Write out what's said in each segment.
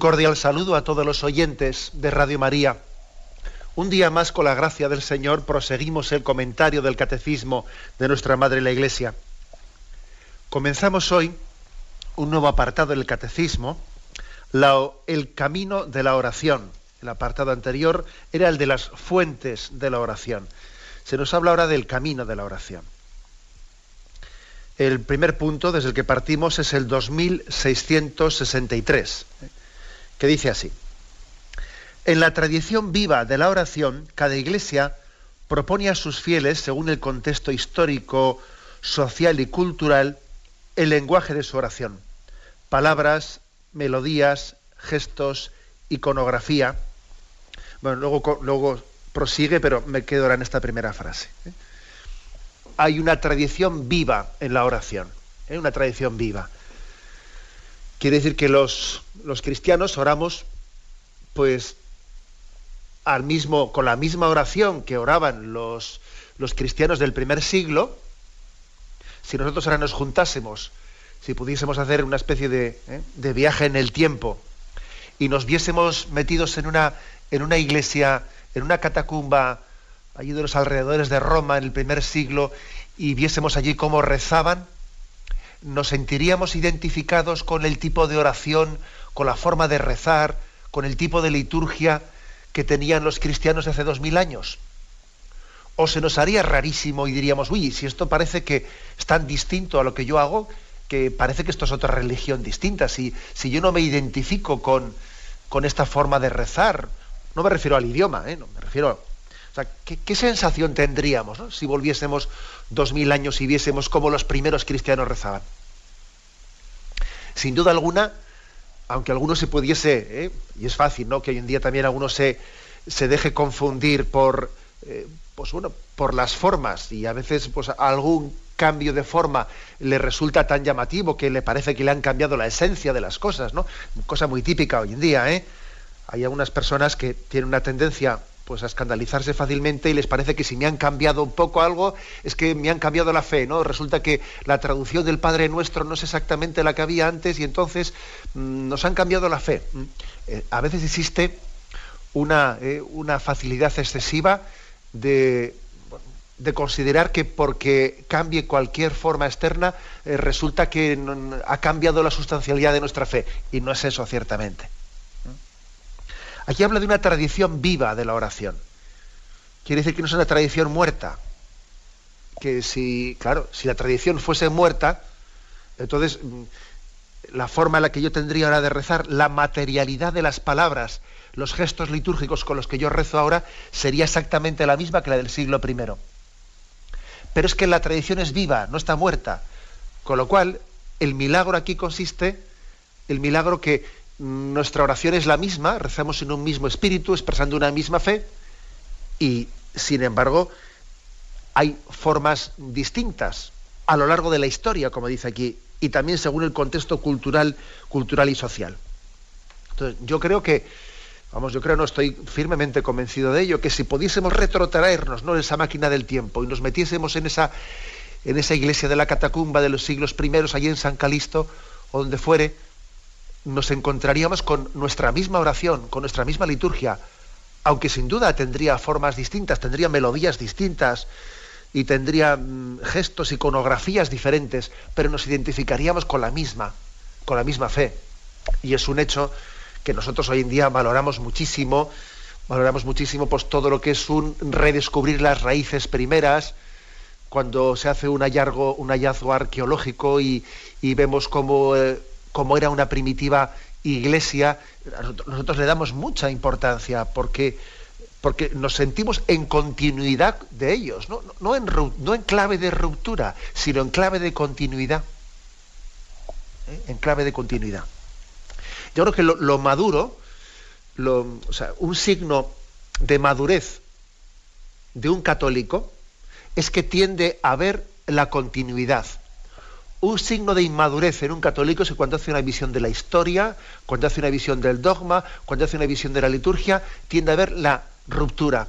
Cordial saludo a todos los oyentes de Radio María. Un día más, con la gracia del Señor, proseguimos el comentario del Catecismo de nuestra Madre la Iglesia. Comenzamos hoy un nuevo apartado del Catecismo, el camino de la oración. El apartado anterior era el de las fuentes de la oración. Se nos habla ahora del camino de la oración. El primer punto desde el que partimos es el 2663 que dice así. En la tradición viva de la oración, cada iglesia propone a sus fieles, según el contexto histórico, social y cultural, el lenguaje de su oración. Palabras, melodías, gestos, iconografía. Bueno, luego, luego prosigue, pero me quedo ahora en esta primera frase. ¿eh? Hay una tradición viva en la oración, ¿eh? una tradición viva. Quiere decir que los, los cristianos oramos pues al mismo, con la misma oración que oraban los, los cristianos del primer siglo, si nosotros ahora nos juntásemos, si pudiésemos hacer una especie de, ¿eh? de viaje en el tiempo y nos viésemos metidos en una, en una iglesia, en una catacumba, allí de los alrededores de Roma en el primer siglo, y viésemos allí cómo rezaban, nos sentiríamos identificados con el tipo de oración, con la forma de rezar, con el tipo de liturgia que tenían los cristianos de hace dos mil años. O se nos haría rarísimo y diríamos, uy, si esto parece que es tan distinto a lo que yo hago, que parece que esto es otra religión distinta. Si, si yo no me identifico con, con esta forma de rezar, no me refiero al idioma, ¿eh? no, me refiero o sea, ¿qué, sensación tendríamos si volviésemos dos mil años y viésemos cómo los primeros cristianos rezaban? Sin duda alguna, aunque alguno se pudiese, ¿eh? y es fácil, ¿no? Que hoy en día también alguno se, se deje confundir por, eh, pues bueno, por las formas y a veces pues algún cambio de forma le resulta tan llamativo que le parece que le han cambiado la esencia de las cosas, ¿no? Cosa muy típica hoy en día, ¿eh? Hay algunas personas que tienen una tendencia pues a escandalizarse fácilmente y les parece que si me han cambiado un poco algo es que me han cambiado la fe, ¿no? Resulta que la traducción del Padre Nuestro no es exactamente la que había antes y entonces mm, nos han cambiado la fe. Mm, eh, a veces existe una, eh, una facilidad excesiva de, de, considerar que porque cambie cualquier forma externa eh, resulta que ha cambiado la sustancialidad de nuestra fe y no es eso ciertamente. Aquí habla de una tradición viva de la oración. Quiere decir que no es una tradición muerta. Que si, claro, si la tradición fuese muerta, entonces mm, la forma en la que yo tendría ahora de rezar, la materialidad de las palabras, los gestos litúrgicos con los que yo rezo ahora, sería exactamente la misma que la del siglo I. Pero es que la tradición es viva, no está muerta. Con lo cual, el milagro aquí consiste, el milagro que nuestra oración es la misma, rezamos en un mismo espíritu, expresando una misma fe, y sin embargo hay formas distintas a lo largo de la historia, como dice aquí, y también según el contexto cultural, cultural y social. Entonces, yo creo que, vamos, yo creo, no estoy firmemente convencido de ello, que si pudiésemos retrotraernos ¿no? en esa máquina del tiempo y nos metiésemos en esa, en esa iglesia de la catacumba de los siglos primeros, allí en San Calisto, o donde fuere, nos encontraríamos con nuestra misma oración, con nuestra misma liturgia, aunque sin duda tendría formas distintas, tendría melodías distintas y tendría mm, gestos, iconografías diferentes, pero nos identificaríamos con la misma, con la misma fe. Y es un hecho que nosotros hoy en día valoramos muchísimo, valoramos muchísimo pues todo lo que es un redescubrir las raíces primeras, cuando se hace un hallazgo, un hallazgo arqueológico y, vemos cómo eh, como era una primitiva iglesia, nosotros le damos mucha importancia porque, porque nos sentimos en continuidad de ellos, no, en, no en, clave de ruptura, sino en clave de continuidad. ¿eh? En clave de continuidad. Yo creo que lo, maduro, o sea, un signo de madurez de un católico es que tiende a ver la continuidad. Un signo de inmadurez en un católico es cuando hace una visión de la historia, cuando hace una visión del dogma, cuando hace una visión de la liturgia, tiende a ver la ruptura.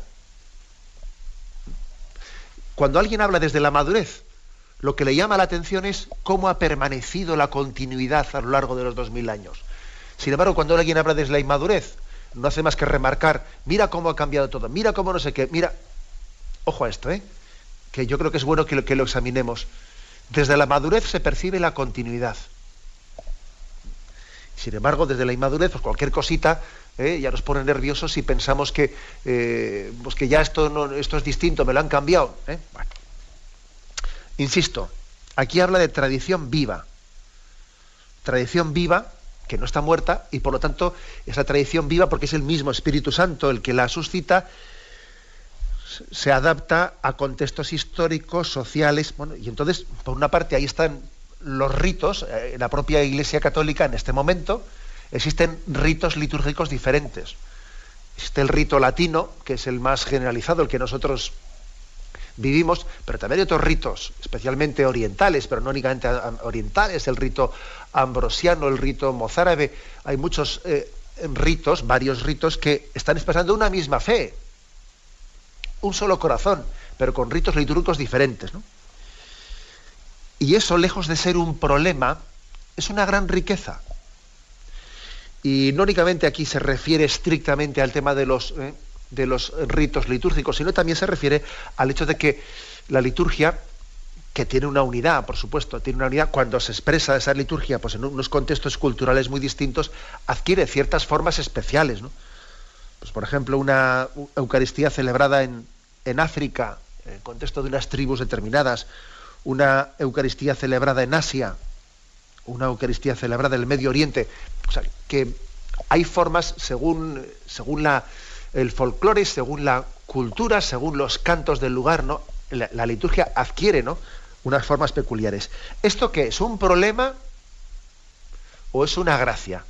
Cuando alguien habla desde la madurez, lo que le llama la atención es cómo ha permanecido la continuidad a lo largo de los dos mil años. Sin embargo, cuando alguien habla desde la inmadurez, no hace más que remarcar, mira cómo ha cambiado todo, mira cómo no sé qué, mira, ojo a esto, ¿eh? que yo creo que es bueno que lo, que lo examinemos. Desde la madurez se percibe la continuidad. Sin embargo, desde la inmadurez, pues cualquier cosita ¿eh? ya nos pone nerviosos si pensamos que, eh, pues que ya esto, esto es distinto, me lo han cambiado. ¿eh? Insisto, aquí habla de tradición viva. Tradición viva que no está muerta y por lo tanto esa tradición viva, porque es el mismo Espíritu Santo el que la suscita, se adapta a contextos históricos, sociales, bueno, y entonces, por una parte, ahí están los ritos, en la propia Iglesia Católica en este momento, existen ritos litúrgicos diferentes. Existe el rito latino, que es el más generalizado, el que nosotros vivimos, pero también hay otros ritos, especialmente orientales, pero no únicamente orientales, el rito ambrosiano, el rito mozárabe. Hay muchos eh, ritos, varios ritos, que están expresando una misma fe, un solo corazón, pero con ritos litúrgicos diferentes. Y eso, lejos de ser un problema, es una gran riqueza. Y no únicamente aquí se refiere estrictamente al tema de los, eh, de los ritos litúrgicos, sino también se refiere al hecho de que la liturgia, que tiene una unidad, por supuesto, tiene una unidad, cuando se expresa esa liturgia pues en unos contextos culturales muy distintos, adquiere ciertas formas especiales. Pues, por ejemplo, una Eucaristía celebrada en, en África, en el contexto de unas tribus determinadas, una Eucaristía celebrada en Asia, una Eucaristía celebrada en el Medio Oriente. O sea, que hay formas según, según la, el folclore, según la cultura, según los cantos del lugar, ¿no? La, liturgia adquiere ¿no? unas formas peculiares. ¿Esto qué es? ¿Un problema o es una gracia?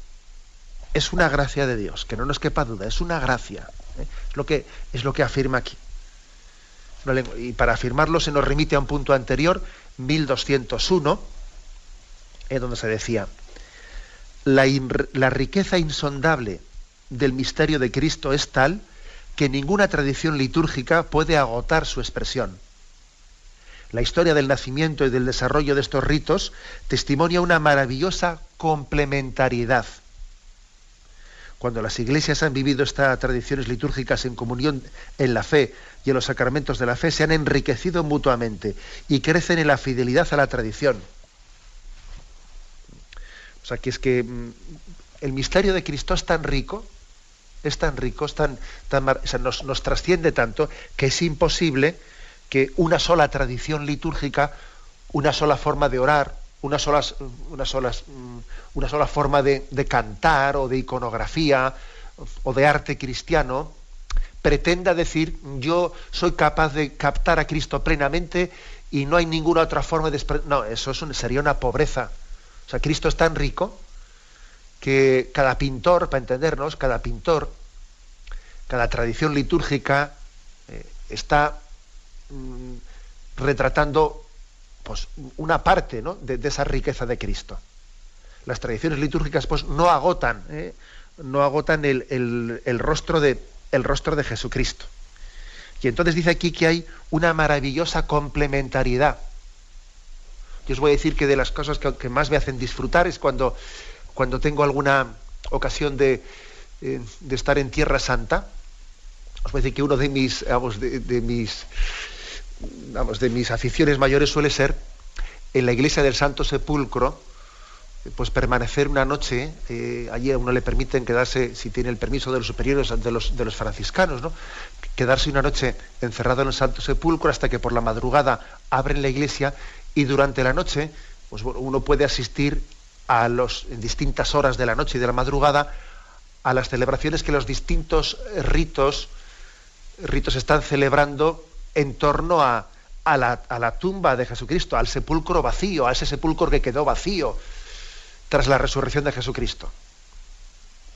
Es una gracia de Dios, que no nos quepa duda, es una gracia. ¿eh? lo, que, es lo que afirma aquí. Y para afirmarlo se nos remite a un punto anterior, 1201, donde se decía, la riqueza insondable del misterio de Cristo es tal que ninguna tradición litúrgica puede agotar su expresión. La historia del nacimiento y del desarrollo de estos ritos testimonia una maravillosa complementariedad. Cuando las iglesias han vivido estas tradiciones litúrgicas en comunión en la fe y en los sacramentos de la fe, se han enriquecido mutuamente y crecen en la fidelidad a la tradición. O sea, que es que mm, el misterio de Cristo es tan rico, es tan rico, tan, nos, nos, trasciende tanto que es imposible que una sola tradición litúrgica, una sola forma de orar, una sola, una solas, mm, una sola forma de, de cantar o de iconografía o de arte cristiano, pretenda decir yo soy capaz de captar a Cristo plenamente y no hay ninguna otra forma de... No, eso sería una pobreza o sea, Cristo es tan rico que cada pintor, para entendernos, cada pintor, cada tradición litúrgica eh, está mm, retratando pues, una parte de, esa riqueza de Cristo. Las tradiciones litúrgicas pues, no agotan, ¿eh? no agotan el, rostro de, el rostro de Jesucristo. Y entonces dice aquí que hay una maravillosa complementariedad yo os voy a decir que de las cosas que, más me hacen disfrutar es cuando, cuando tengo alguna ocasión de, eh, estar en Tierra Santa. Os voy a decir que uno de mis, vamos, de, mis, vamos, de mis aficiones mayores suele ser en la iglesia del Santo Sepulcro, pues permanecer una noche, eh, allí a uno le permiten quedarse, si tiene el permiso de los superiores, de los, de los franciscanos, ¿no? quedarse una noche encerrado en el Santo Sepulcro hasta que por la madrugada abren la iglesia y durante la noche pues, uno puede asistir a los, en distintas horas de la noche y de la madrugada a las celebraciones que los distintos ritos, ritos están celebrando en torno a, a, la, a la tumba de Jesucristo, al sepulcro vacío, a ese sepulcro que quedó vacío tras la resurrección de Jesucristo.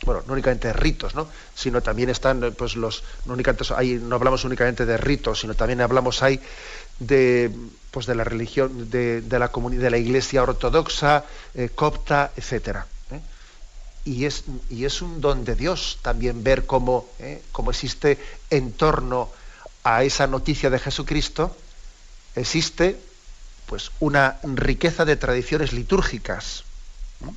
bueno, no únicamente de ritos, ¿no? sino también están pues los no únicamente ahí no hablamos únicamente de ritos, sino también hablamos ahí de pues de la religión de, la comunidad de la iglesia ortodoxa, eh, copta, etcétera. ¿eh? Y es, y es un don de Dios también ver cómo, ¿eh? cómo existe en torno a esa noticia de Jesucristo, existe pues una riqueza de tradiciones litúrgicas,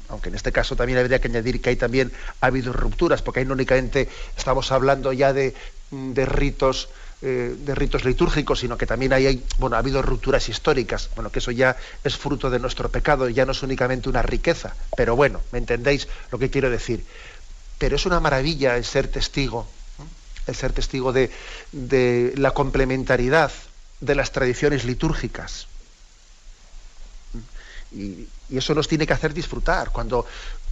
aunque en este caso también habría que añadir que hay también ha habido rupturas, porque ahí no únicamente estamos hablando ya de, de ritos eh, de ritos litúrgicos, sino que también hay, bueno, ha habido rupturas históricas, bueno, que eso ya es fruto de nuestro pecado, ya no es únicamente una riqueza, pero bueno, ¿me entendéis lo que quiero decir? Pero es una maravilla el ser testigo, el ser testigo de, de la complementariedad de las tradiciones litúrgicas. Y, eso nos tiene que hacer disfrutar. Cuando,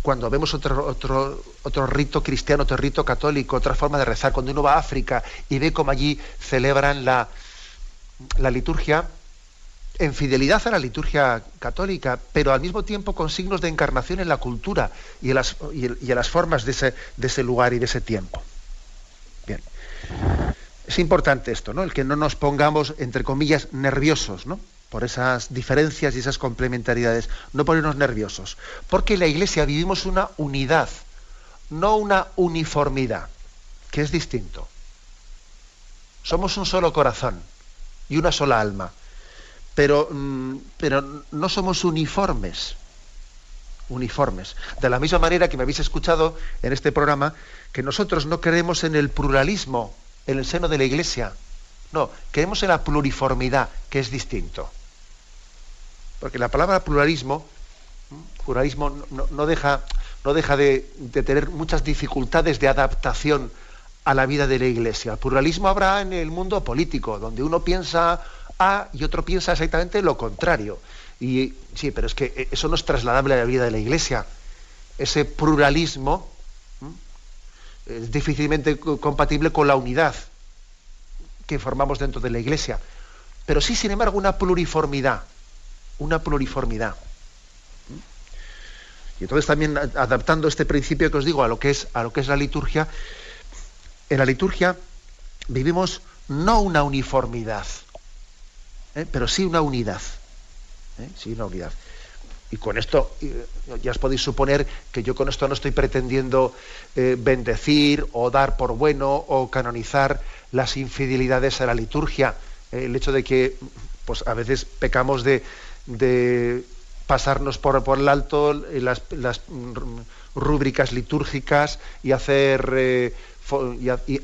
cuando vemos otro, otro, otro rito cristiano, otro rito católico, otra forma de rezar, cuando uno va a África y ve cómo allí celebran la, la liturgia, en fidelidad a la liturgia católica, pero al mismo tiempo con signos de encarnación en la cultura y en las, y en las formas de ese, de ese lugar y de ese tiempo. Bien. Es importante esto, ¿no? El que no nos pongamos, entre comillas, nerviosos, ¿no? Por esas diferencias y esas complementariedades, no ponernos nerviosos, porque en la Iglesia vivimos una unidad, no una uniformidad, que es distinto. Somos un solo corazón y una sola alma, pero, mm, pero no somos uniformes, uniformes. De la misma manera que me habéis escuchado en este programa, que nosotros no creemos en el pluralismo en el seno de la Iglesia, no, creemos en la pluriformidad, que es distinto. Porque la palabra pluralismo, pluralismo no, deja, no deja de, tener muchas dificultades de adaptación a la vida de la Iglesia. El pluralismo habrá en el mundo político, donde uno piensa A y otro piensa exactamente lo contrario. Y sí, pero es que eso no es trasladable a la vida de la Iglesia. Ese pluralismo es difícilmente compatible con la unidad que formamos dentro de la Iglesia. Pero sí, sin embargo, una pluriformidad, una pluriformidad. Y entonces también adaptando este principio que os digo a lo que es, a lo que es la liturgia, en la liturgia vivimos no una uniformidad, ¿eh? pero sí una unidad. ¿eh? Sí, una unidad. Y con esto eh, ya os podéis suponer que yo con esto no estoy pretendiendo bendecir o dar por bueno o canonizar las infidelidades a la liturgia, el hecho de que pues, a veces pecamos de, pasarnos por, por, el alto las, las, rúbricas litúrgicas y hacer eh,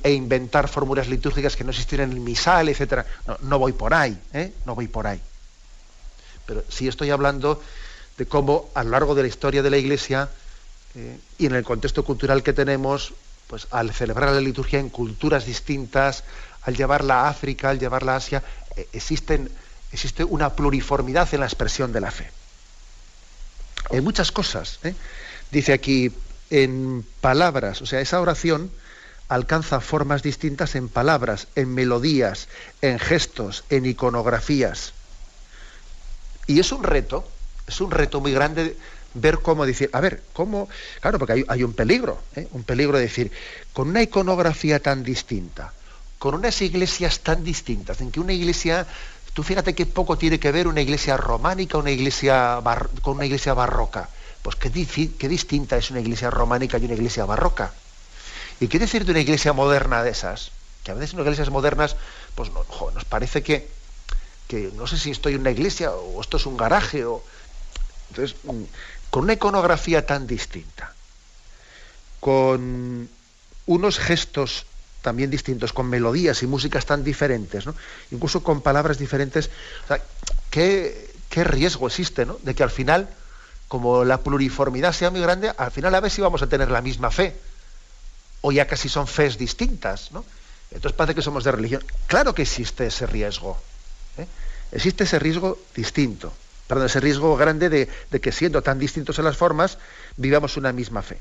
e inventar fórmulas litúrgicas que no existieran en el misal, etcétera. No, voy por ahí, ¿eh? no voy por ahí. Pero sí estoy hablando cómo a lo largo de la historia de la Iglesia eh, y en el contexto cultural que tenemos, pues al celebrar la liturgia en culturas distintas, al llevarla a África, al llevarla a Asia, eh, existen, existe una pluriformidad en la expresión de la fe. Hay muchas cosas. ¿eh? Dice aquí, en palabras, o sea, esa oración alcanza formas distintas en palabras, en melodías, en gestos, en iconografías. Y es un reto, es un reto muy grande ver cómo decir, a ver, cómo, claro, porque hay, un peligro, ¿eh? un peligro de decir, con una iconografía tan distinta, con unas iglesias tan distintas, en que una iglesia, tú fíjate qué poco tiene que ver una iglesia románica una iglesia con una iglesia barroca. Pues qué, qué distinta es una iglesia románica y una iglesia barroca. ¿Y qué decir de una iglesia moderna de esas? Que a veces en iglesias modernas, pues nos parece que, que no sé si estoy en una iglesia o esto es un garaje o... Entonces, mm, con una iconografía tan distinta, con unos gestos también distintos, con melodías y músicas tan diferentes, incluso con palabras diferentes, ¿qué, riesgo existe ¿no? de que al final, como la pluriformidad sea muy grande, al final a ver si vamos a tener la misma fe, o ya casi son fees distintas, ¿no? Entonces parece que somos de religión. Claro que existe ese riesgo. ¿eh? Existe ese riesgo distinto perdón, ese riesgo grande de, que siendo tan distintos en las formas, vivamos una misma fe.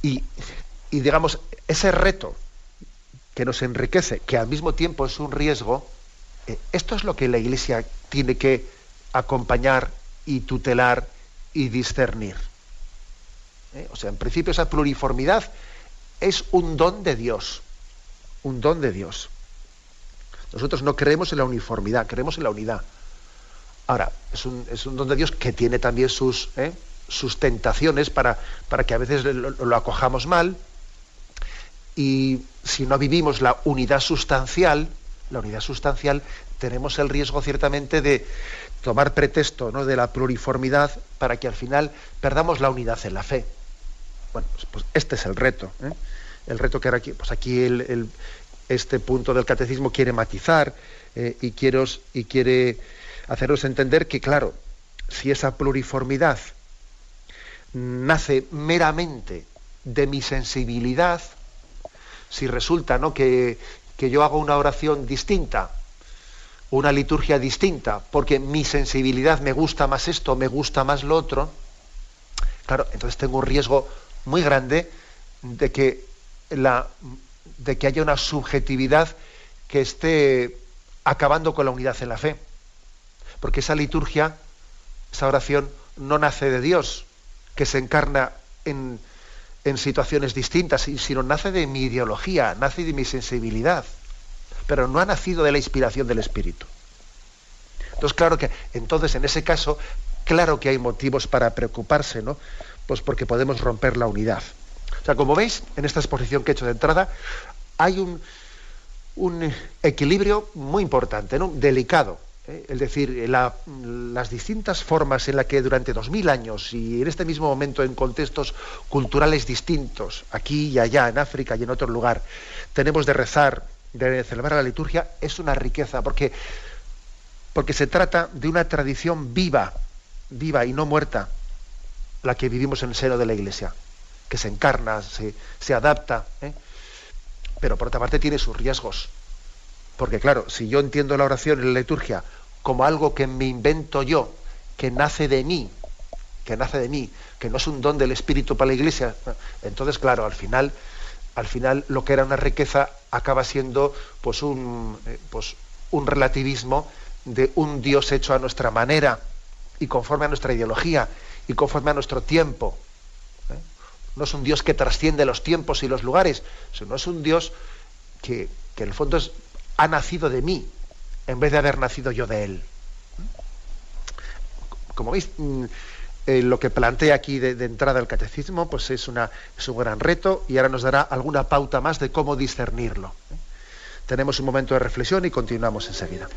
Y, digamos, ese reto que nos enriquece, que al mismo tiempo es un riesgo, eh, esto es lo que la Iglesia tiene que acompañar y tutelar y discernir. ¿eh? O sea, en principio esa pluriformidad es un don de Dios, un don de Dios. Nosotros no creemos en la uniformidad, creemos en la unidad. Ahora, es un, don de Dios que tiene también sus, ¿eh? sus tentaciones para, para, que a veces lo, acojamos mal. Y si no vivimos la unidad sustancial, la unidad sustancial, tenemos el riesgo ciertamente de tomar pretexto ¿no? de la pluriformidad para que al final perdamos la unidad en la fe. Bueno, pues, pues este es el reto. ¿eh? El reto que ahora aquí, pues aquí este punto del catecismo quiere matizar eh, y, y quiere hacernos entender que, claro, si esa pluriformidad nace meramente de mi sensibilidad, si resulta ¿no? que, que yo hago una oración distinta, una liturgia distinta, porque mi sensibilidad me gusta más esto, me gusta más lo otro, claro, entonces tengo un riesgo muy grande de que, la, de que haya una subjetividad que esté acabando con la unidad en la fe. Porque esa liturgia, esa oración, no nace de Dios, que se encarna en, en situaciones distintas, sino nace de mi ideología, nace de mi sensibilidad, pero no ha nacido de la inspiración del Espíritu. Entonces, claro que, entonces, en ese caso, claro que hay motivos para preocuparse, ¿no? Pues porque podemos romper la unidad. O sea, como veis, en esta exposición que he hecho de entrada, hay un, un equilibrio muy importante, ¿no? delicado. ¿Eh? Es decir, las distintas formas en las que durante dos mil años y en este mismo momento en contextos culturales distintos, aquí y allá, en África y en otro lugar, tenemos de rezar, de celebrar la liturgia, es una riqueza, porque, porque se trata de una tradición viva, viva y no muerta, la que vivimos en el seno de la Iglesia, que se encarna, se, se adapta, ¿eh? pero por otra parte tiene sus riesgos. Porque claro, si yo entiendo la oración y la liturgia como algo que me invento yo, que nace de mí, que nace de mí, que no es un don del Espíritu para la Iglesia, entonces claro, al final, al final lo que era una riqueza acaba siendo pues un, eh, pues, un relativismo de un Dios hecho a nuestra manera y conforme a nuestra ideología y conforme a nuestro tiempo. ¿eh? No es un Dios que trasciende los tiempos y los lugares, sino es un Dios que, que en el fondo ha nacido de mí, en vez de haber nacido yo de él. Como veis, mm, eh, lo que plantea aquí de, entrada el catecismo, pues es, es un gran reto y ahora nos dará alguna pauta más de cómo discernirlo. Tenemos un momento de reflexión y continuamos enseguida.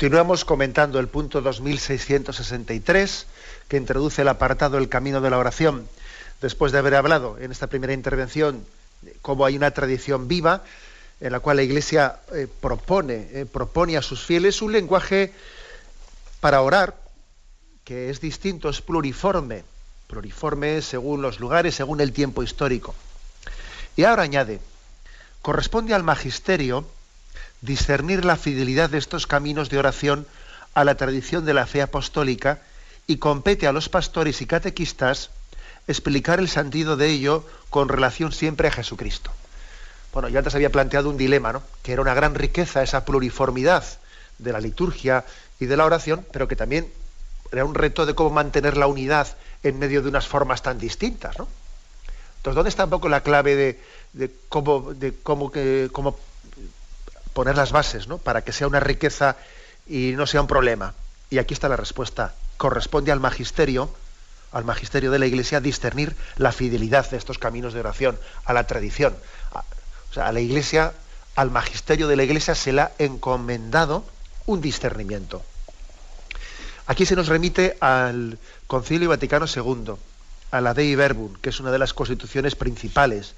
Continuamos comentando el punto 2663 que introduce el apartado El camino de la oración. Después de haber hablado en esta primera intervención cómo hay una tradición viva en la cual la Iglesia eh, propone, eh, propone a sus fieles un lenguaje para orar que es distinto, es pluriforme, pluriforme según los lugares, según el tiempo histórico. Y ahora añade, corresponde al magisterio discernir la fidelidad de estos caminos de oración a la tradición de la fe apostólica y compete a los pastores y catequistas explicar el sentido de ello con relación siempre a Jesucristo. Bueno, yo antes había planteado un dilema, ¿no? Que era una gran riqueza esa pluriformidad de la liturgia y de la oración, pero que también era un reto de cómo mantener la unidad en medio de unas formas tan distintas, ¿no? Entonces, ¿dónde está un poco la clave de, cómo, cómo, cómo poner las bases ¿no? para que sea una riqueza y no sea un problema. Y aquí está la respuesta. Corresponde al magisterio al magisterio de la Iglesia discernir la fidelidad de estos caminos de oración, a la tradición. O sea, a la Iglesia, al magisterio de la Iglesia se le ha encomendado un discernimiento. Aquí se nos remite al Concilio Vaticano II, a la Dei Verbum, que es una de las constituciones principales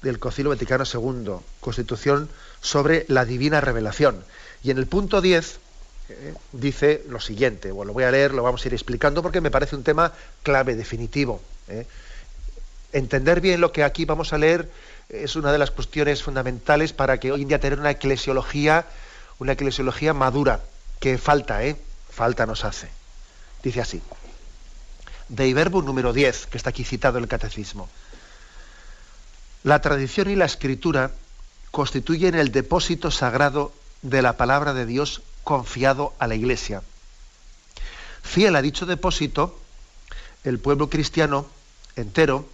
del Concilio Vaticano II, constitución sobre la divina revelación. Y en el punto 10 eh, dice lo siguiente, bueno, lo voy a leer, lo vamos a ir explicando porque me parece un tema clave, definitivo. ¿eh? Entender bien lo que aquí vamos a leer es una de las cuestiones fundamentales para que hoy en día tener una eclesiología, una eclesiología madura, que falta, ¿eh? Falta nos hace. Dice así. De Iberbo número 10, que está aquí citado en el Catecismo. La tradición y la escritura constituyen el depósito sagrado de la palabra de Dios confiado a la Iglesia. Fiel a dicho depósito, el pueblo cristiano entero,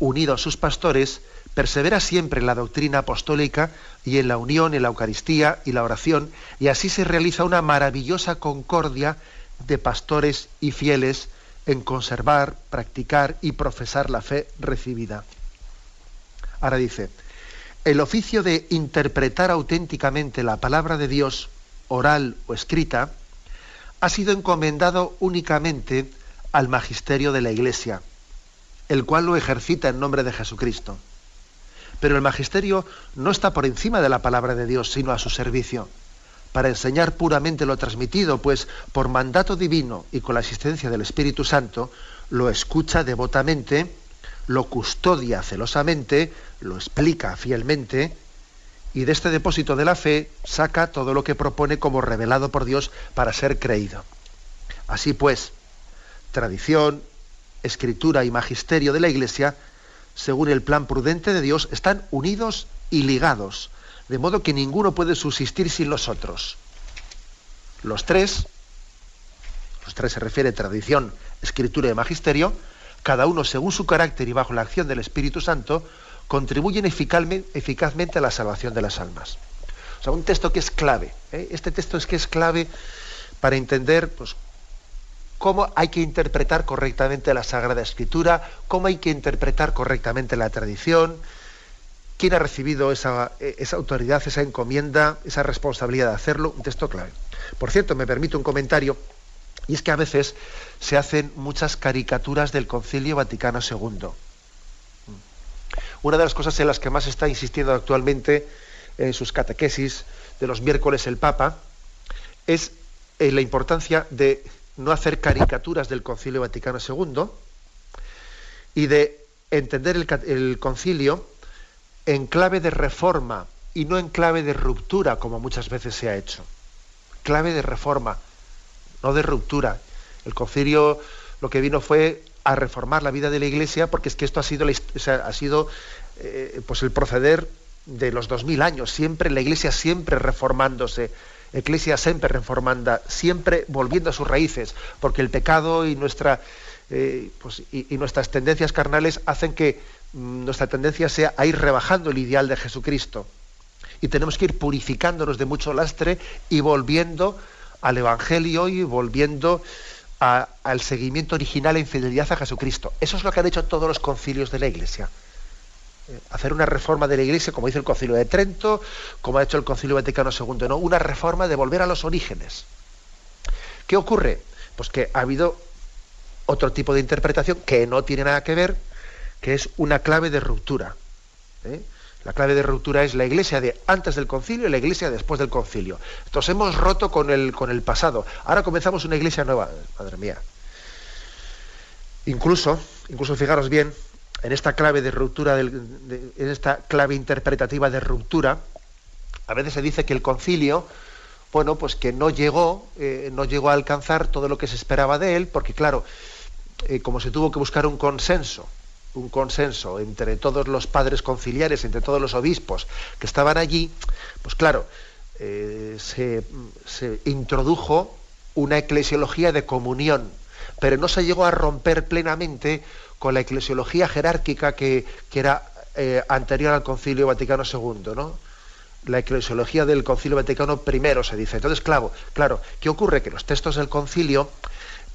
unido a sus pastores, persevera siempre en la doctrina apostólica y en la unión, en la Eucaristía y la oración, y así se realiza una maravillosa concordia de pastores y fieles en conservar, practicar y profesar la fe recibida. Ahora dice, el oficio de interpretar auténticamente la palabra de Dios, oral o escrita, ha sido encomendado únicamente al magisterio de la Iglesia, el cual lo ejercita en nombre de Jesucristo. Pero el magisterio no está por encima de la palabra de Dios, sino a su servicio, para enseñar puramente lo transmitido, pues por mandato divino y con la asistencia del Espíritu Santo, lo escucha devotamente, lo custodia celosamente, lo explica fielmente, y de este depósito de la fe saca todo lo que propone como revelado por Dios para ser creído. Así pues, tradición, escritura y magisterio de la Iglesia según el plan prudente de Dios, están unidos y ligados, de modo que ninguno puede subsistir sin los otros. Los tres, los tres se refiere a tradición, escritura y magisterio, cada uno según su carácter y bajo la acción del Espíritu Santo, contribuyen eficazmente a la salvación de las almas. O sea, un texto que es clave. ¿eh? Este texto es que es clave para entender pues, cómo hay que interpretar correctamente la Sagrada Escritura, cómo hay que interpretar correctamente la tradición, quién ha recibido esa, autoridad, esa encomienda, esa responsabilidad de hacerlo, un texto clave. Por cierto, me permite un comentario, y es que a veces se hacen muchas caricaturas del Concilio Vaticano II. Una de las cosas en las que más está insistiendo actualmente en sus catequesis de los miércoles el Papa es en la importancia de no hacer caricaturas del Concilio Vaticano II y de entender el, concilio en clave de reforma y no en clave de ruptura, como muchas veces se ha hecho. Clave de reforma, no de ruptura. El concilio lo que vino fue a reformar la vida de la Iglesia, porque es que esto ha sido, ha sido eh, pues el proceder de los dos mil años, siempre la Iglesia siempre reformándose, Iglesia siempre reformanda, siempre volviendo a sus raíces, porque el pecado y, nuestra, eh, pues, y, nuestras tendencias carnales hacen que mm, nuestra tendencia sea a ir rebajando el ideal de Jesucristo. Y tenemos que ir purificándonos de mucho lastre y volviendo al Evangelio y volviendo al seguimiento original en fidelidad a Jesucristo. Eso es lo que han hecho todos los concilios de la Iglesia. Eh, hacer una reforma de la Iglesia, como dice el Concilio de Trento, como ha hecho el Concilio Vaticano II, ¿no? Una reforma de volver a los orígenes. ¿Qué ocurre? Pues que ha habido otro tipo de interpretación que no tiene nada que ver, que es una clave de ruptura. ¿eh? La clave de ruptura es la iglesia de antes del concilio y la iglesia después del concilio. Entonces hemos roto con el, con el pasado. Ahora comenzamos una iglesia nueva. Madre mía. Incluso, incluso fijaros bien, en esta clave de ruptura, en esta clave interpretativa de ruptura, a veces se dice que el concilio, bueno, pues que no llegó, eh, no llegó a alcanzar todo lo que se esperaba de él, porque claro, eh, como se tuvo que buscar un consenso, un consenso entre todos los padres conciliares, entre todos los obispos que estaban allí, pues claro, eh, se, introdujo una eclesiología de comunión, pero no se llegó a romper plenamente con la eclesiología jerárquica que, era eh, anterior al Concilio Vaticano II, ¿no? La eclesiología del Concilio Vaticano I se dice. Entonces, claro, claro, ¿qué ocurre? Que los textos del concilio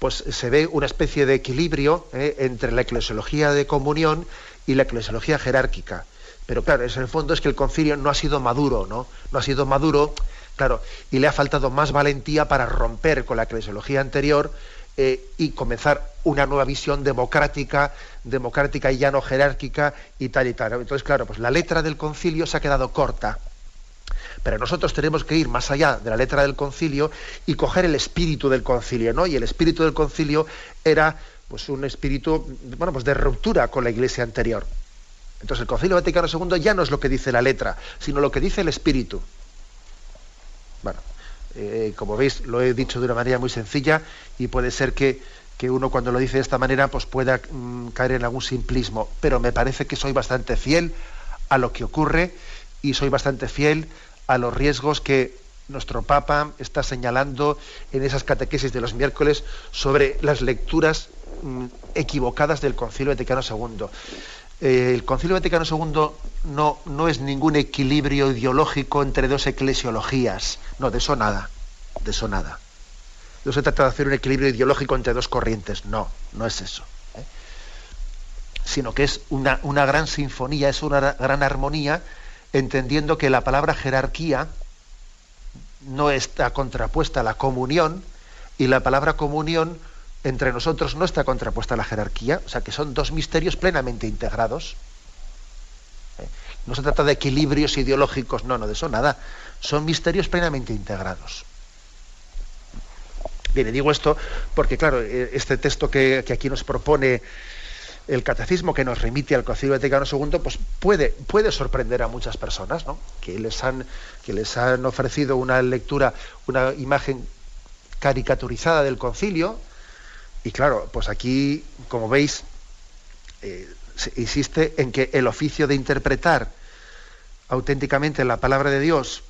pues se ve una especie de equilibrio ¿eh? entre la eclesiología de comunión y la eclesiología jerárquica. Pero claro, en el fondo es que el concilio no ha sido maduro, ¿no? No ha sido maduro, claro, y le ha faltado más valentía para romper con la eclesiología anterior eh, y comenzar una nueva visión democrática, democrática y ya no jerárquica y tal y tal. Entonces, claro, pues la letra del concilio se ha quedado corta. Pero nosotros tenemos que ir más allá de la letra del concilio y coger el espíritu del concilio, ¿no? Y el espíritu del concilio era pues un espíritu bueno, pues de ruptura con la iglesia anterior. Entonces el Concilio Vaticano II ya no es lo que dice la letra, sino lo que dice el espíritu. Bueno, eh, como veis, lo he dicho de una manera muy sencilla y puede ser que, uno cuando lo dice de esta manera pues pueda mm, caer en algún simplismo, pero me parece que soy bastante fiel a lo que ocurre y soy bastante fiel a los riesgos que nuestro Papa está señalando en esas catequesis de los miércoles sobre las lecturas mm, equivocadas del Concilio Vaticano II. Eh, el Concilio Vaticano II no, no es ningún equilibrio ideológico entre dos eclesiologías. No, de eso nada. De eso nada. No se trata de hacer un equilibrio ideológico entre dos corrientes. No, no es eso. ¿eh? Sino que es una, una gran sinfonía, es una gran armonía, entendiendo que la palabra jerarquía no está contrapuesta a la comunión y la palabra comunión entre nosotros no está contrapuesta a la jerarquía, o sea que son dos misterios plenamente integrados. ¿Eh? No se trata de equilibrios ideológicos, no, no, de eso nada. Son misterios plenamente integrados. Bien, digo esto porque, claro, eh, este texto que, aquí nos propone el catecismo que nos remite al Concilio Vaticano II, pues puede, puede sorprender a muchas personas, ¿no? Que les han, que les han ofrecido una lectura, una imagen caricaturizada del concilio, y claro, pues aquí, como veis, eh, insiste en que el oficio de interpretar auténticamente la palabra de Dios,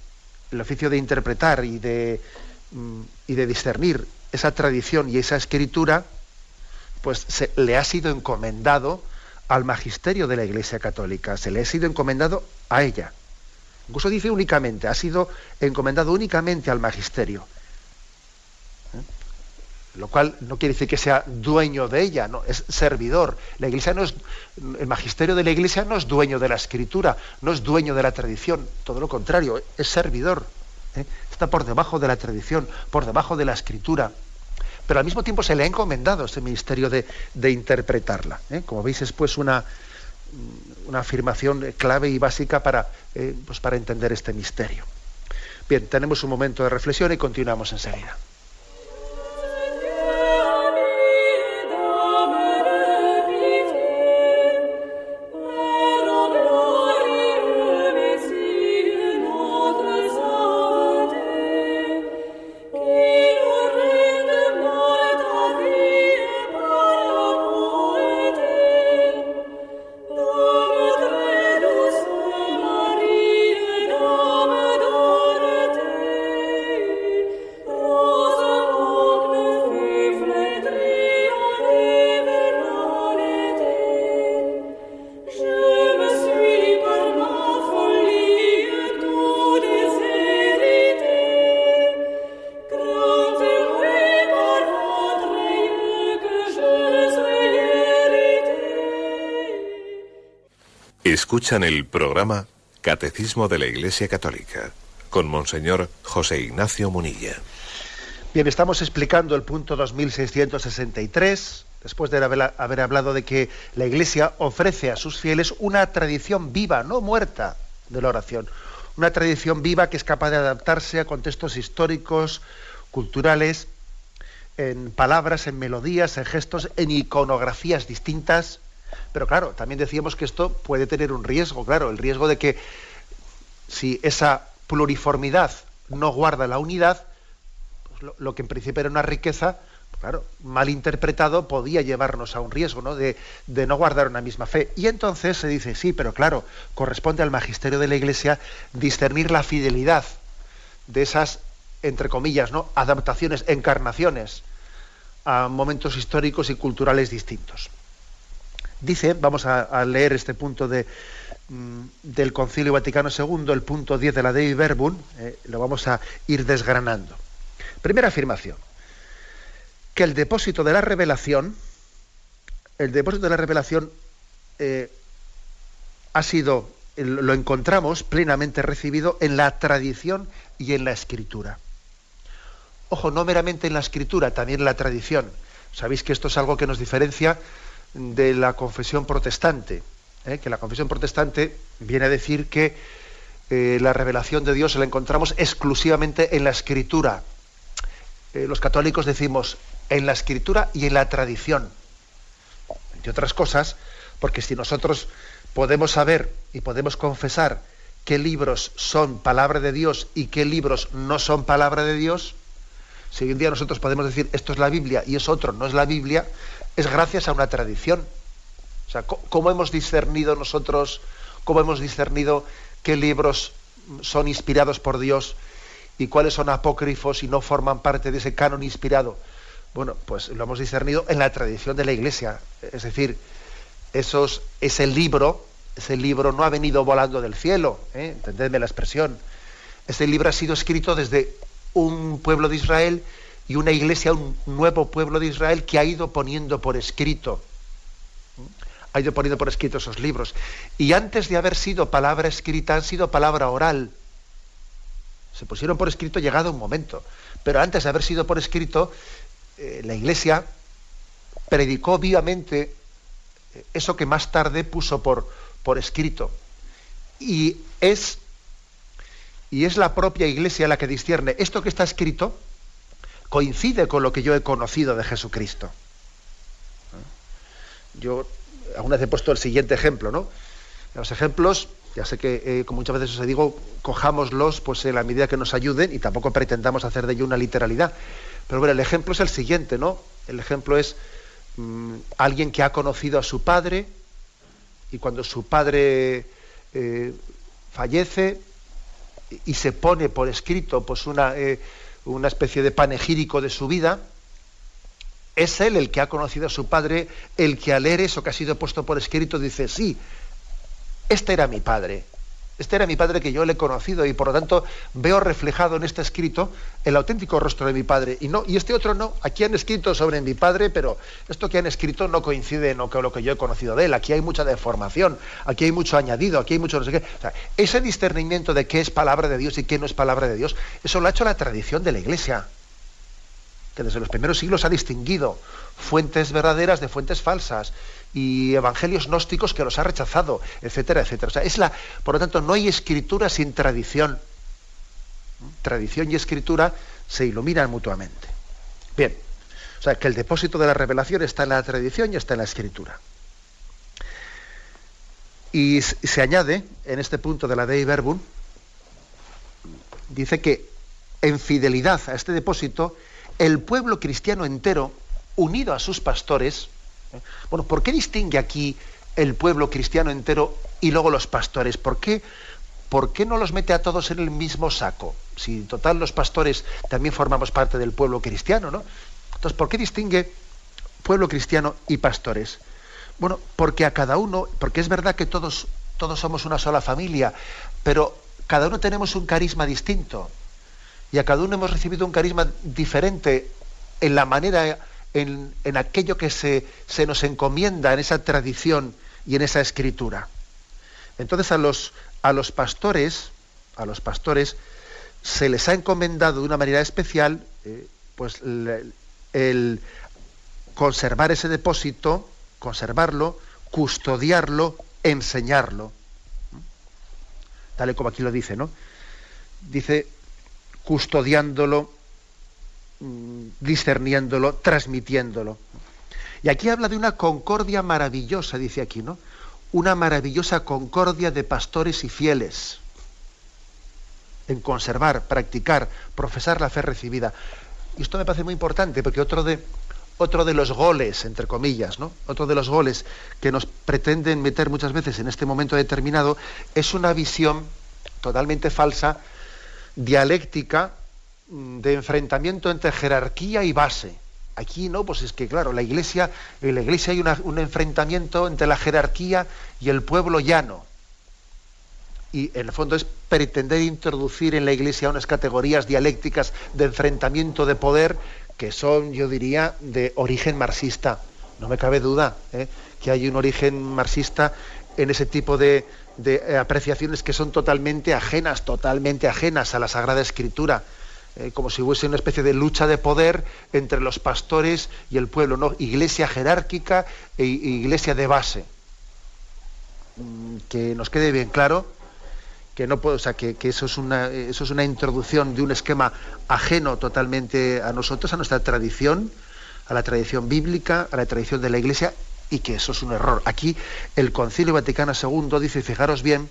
el oficio de interpretar y de, mm, y de discernir esa tradición y esa escritura, pues se, le ha sido encomendado al magisterio de la Iglesia Católica, se le ha sido encomendado a ella. Incluso dice únicamente, ha sido encomendado únicamente al magisterio lo cual no quiere decir que sea dueño de ella, no, es servidor. La iglesia no es, el magisterio de la iglesia no es dueño de la escritura, no es dueño de la tradición, todo lo contrario, es servidor. ¿eh? Está por debajo de la tradición, por debajo de la escritura. Pero al mismo tiempo se le ha encomendado ese ministerio de, interpretarla. ¿eh? Como veis, es pues una, una afirmación clave y básica para, eh, pues para entender este misterio. Bien, tenemos un momento de reflexión y continuamos enseguida. Escuchan el programa Catecismo de la Iglesia Católica con Monseñor José Ignacio Munilla. Bien, estamos explicando el punto 2663, después de haber, hablado de que la Iglesia ofrece a sus fieles una tradición viva, no muerta, de la oración. Una tradición viva que es capaz de adaptarse a contextos históricos, culturales, en palabras, en melodías, en gestos, en iconografías distintas pero claro, también decíamos que esto puede tener un riesgo, claro, el riesgo de que si esa pluriformidad no guarda la unidad, pues lo, que en principio era una riqueza, claro, mal interpretado podía llevarnos a un riesgo ¿no? De, de, no guardar una misma fe. Y entonces se dice, sí, pero claro, corresponde al magisterio de la Iglesia discernir la fidelidad de esas, entre comillas, ¿no? adaptaciones, encarnaciones a momentos históricos y culturales distintos. Dice, vamos a, leer este punto de, mm, del Concilio Vaticano II, el punto 10 de la Dei Verbum, eh, lo vamos a ir desgranando. Primera afirmación, que el depósito de la revelación, el depósito de la revelación eh, ha sido, lo encontramos plenamente recibido en la tradición y en la escritura. Ojo, no meramente en la escritura, también en la tradición. Sabéis que esto es algo que nos diferencia de la confesión protestante, ¿eh? que la confesión protestante viene a decir que eh, la revelación de Dios la encontramos exclusivamente en la escritura. Eh, los católicos decimos en la escritura y en la tradición. Entre otras cosas, porque si nosotros podemos saber y podemos confesar qué libros son palabra de Dios y qué libros no son palabra de Dios, si hoy en día nosotros podemos decir esto es la Biblia y es otro no es la Biblia, es gracias a una tradición. O sea, ¿cómo hemos discernido nosotros, cómo hemos discernido qué libros son inspirados por Dios y cuáles son apócrifos y no forman parte de ese canon inspirado? Bueno, pues lo hemos discernido en la tradición de la Iglesia. Es decir, esos, ese libro, ese libro no ha venido volando del cielo, ¿eh? entendedme la expresión. Ese libro ha sido escrito desde un pueblo de Israel y una iglesia, un nuevo pueblo de Israel que ha ido poniendo por escrito, ha ido poniendo por escrito esos libros. Y antes de haber sido palabra escrita, han sido palabra oral. Se pusieron por escrito llegado un momento. Pero antes de haber sido por escrito, eh, la iglesia predicó vivamente eh, eso que más tarde puso por, por escrito. Y es y es la propia iglesia la que discierne. Esto que está escrito coincide con lo que yo he conocido de Jesucristo. Yo alguna vez he puesto el siguiente ejemplo, ¿no? Los ejemplos, ya sé que eh, como muchas veces os digo, cojámoslos pues en la medida que nos ayuden y tampoco pretendamos hacer de ello una literalidad. Pero bueno, el ejemplo es el siguiente, ¿no? El ejemplo es mm, alguien que ha conocido a su padre y cuando su padre eh, fallece, y se pone por escrito pues una, eh, una especie de panegírico de su vida, es él el que ha conocido a su padre, el que al leer eso que ha sido puesto por escrito dice, sí, este era mi padre, este era mi padre que yo le he conocido y por lo tanto veo reflejado en este escrito el auténtico rostro de mi padre. Y, no, y este otro no. Aquí han escrito sobre mi padre, pero esto que han escrito no coincide con lo que yo he conocido de él. Aquí hay mucha deformación, aquí hay mucho añadido, aquí hay mucho no sé qué. ese discernimiento de qué es palabra de Dios y qué no es palabra de Dios, eso lo ha hecho la tradición de la Iglesia que desde los primeros siglos ha distinguido fuentes verdaderas de fuentes falsas y evangelios gnósticos que los ha rechazado, etcétera, etcétera. Es la, por lo tanto, no hay escritura sin tradición. Tradición y escritura se iluminan mutuamente. Bien, o sea, que el depósito de la revelación está en la tradición y está en la escritura. Y se añade, en este punto de la Dei Verbum, dice que en fidelidad a este depósito, el pueblo cristiano entero, unido a sus pastores, bueno, ¿por qué distingue aquí el pueblo cristiano entero y luego los pastores? ¿Por qué, ¿Por qué no los mete a todos en el mismo saco? Si en total los pastores también formamos parte del pueblo cristiano, ¿no? Entonces, ¿por qué distingue pueblo cristiano y pastores? Bueno, porque a cada uno, porque es verdad que todos, todos somos una sola familia, pero cada uno tenemos un carisma distinto. Y a cada uno hemos recibido un carisma diferente en la manera en, aquello que se, se, nos encomienda en esa tradición y en esa escritura. Entonces a los, a los pastores, a los pastores, se les ha encomendado de una manera especial eh, pues, el, conservar ese depósito, conservarlo, custodiarlo, enseñarlo. Tal y como aquí lo dice, ¿no? Dice custodiándolo, discerniéndolo, transmitiéndolo. Y aquí habla de una concordia maravillosa, dice aquí, ¿no? Una maravillosa concordia de pastores y fieles en conservar, practicar, profesar la fe recibida. Y esto me parece muy importante, porque otro de, otro de los goles, entre comillas, ¿no? Otro de los goles que nos pretenden meter muchas veces en este momento determinado es una visión totalmente falsa, dialéctica, de enfrentamiento entre jerarquía y base. Aquí no, pues es que claro, la iglesia, en la iglesia hay un enfrentamiento entre la jerarquía y el pueblo llano. Y en el fondo es pretender introducir en la iglesia unas categorías dialécticas de enfrentamiento de poder que son, yo diría, de origen marxista. No me cabe duda ¿eh? que hay un origen marxista en ese tipo de, de apreciaciones que son totalmente ajenas, totalmente ajenas a la Sagrada Escritura. Eh, como si hubiese una especie de lucha de poder entre los pastores y el pueblo, ¿no? Iglesia jerárquica e iglesia de base. Mm, que nos quede bien claro que no puedo, o sea, que, eso, es una, eso es una introducción de un esquema ajeno totalmente a nosotros, a nuestra tradición, a la tradición bíblica, a la tradición de la Iglesia, y que eso es un error. Aquí el Concilio Vaticano II dice, fijaros bien,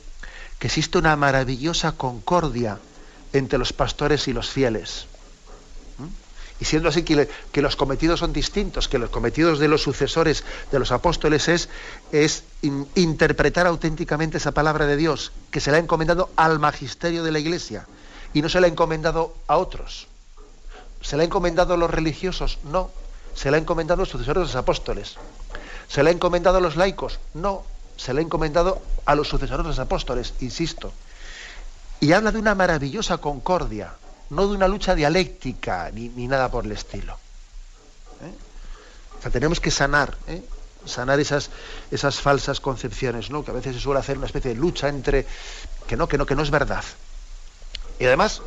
que existe una maravillosa concordia entre los pastores y los fieles. ¿Mm? Y siendo así que, los cometidos son distintos, que los cometidos de los sucesores de los apóstoles es, interpretar auténticamente esa palabra de Dios, que se la ha encomendado al magisterio de la Iglesia y no se la ha encomendado a otros. ¿Se la ha encomendado a los religiosos? No. Se la ha encomendado a los sucesores de los apóstoles. ¿Se la ha encomendado a los laicos? No. Se la ha encomendado a los sucesores de los apóstoles, insisto. Y habla de una maravillosa concordia, no de una lucha dialéctica ni, nada por el estilo. ¿eh? O sea, tenemos que sanar, ¿eh? sanar esas, esas falsas concepciones, ¿no? que a veces se suele hacer una especie de lucha entre que no, que no, que no es verdad. Y además,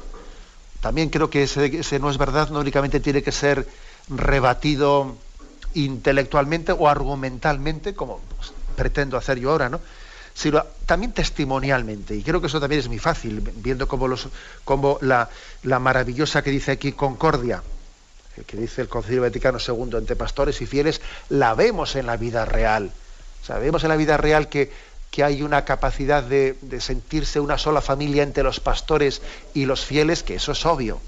también creo que ese, ese no es verdad no únicamente tiene que ser rebatido intelectualmente o argumentalmente, como pues, pretendo hacer yo ahora, ¿no? Sino también testimonialmente. Y creo que eso también es muy fácil, viendo cómo, los, la, la, maravillosa que dice aquí Concordia, que dice el Concilio Vaticano II entre pastores y fieles, la vemos en la vida real. O sea, vemos en la vida real que, que hay una capacidad de, de, sentirse una sola familia entre los pastores y los fieles, que eso es obvio.